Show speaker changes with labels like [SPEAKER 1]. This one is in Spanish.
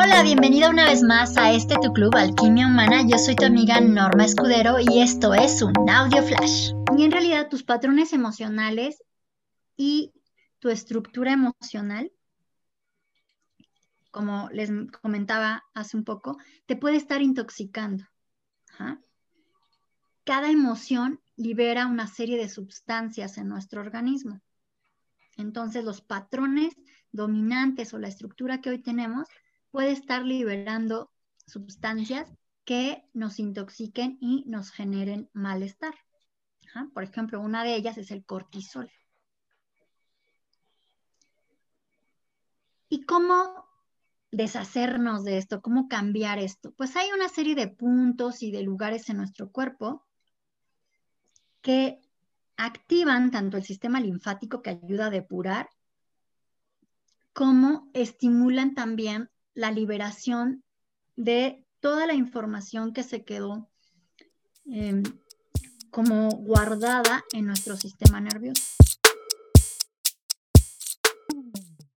[SPEAKER 1] Hola, bienvenida una vez más a este tu club Alquimia Humana. Yo soy tu amiga Norma Escudero y esto es un audio flash.
[SPEAKER 2] Y en realidad tus patrones emocionales y tu estructura emocional, como les comentaba hace un poco, te puede estar intoxicando. Cada emoción libera una serie de sustancias en nuestro organismo. Entonces los patrones dominantes o la estructura que hoy tenemos puede estar liberando sustancias que nos intoxiquen y nos generen malestar. Por ejemplo, una de ellas es el cortisol. ¿Y cómo deshacernos de esto? ¿Cómo cambiar esto? Pues hay una serie de puntos y de lugares en nuestro cuerpo que activan tanto el sistema linfático que ayuda a depurar, como estimulan también la liberación de toda la información que se quedó em, como guardada en nuestro sistema nervioso.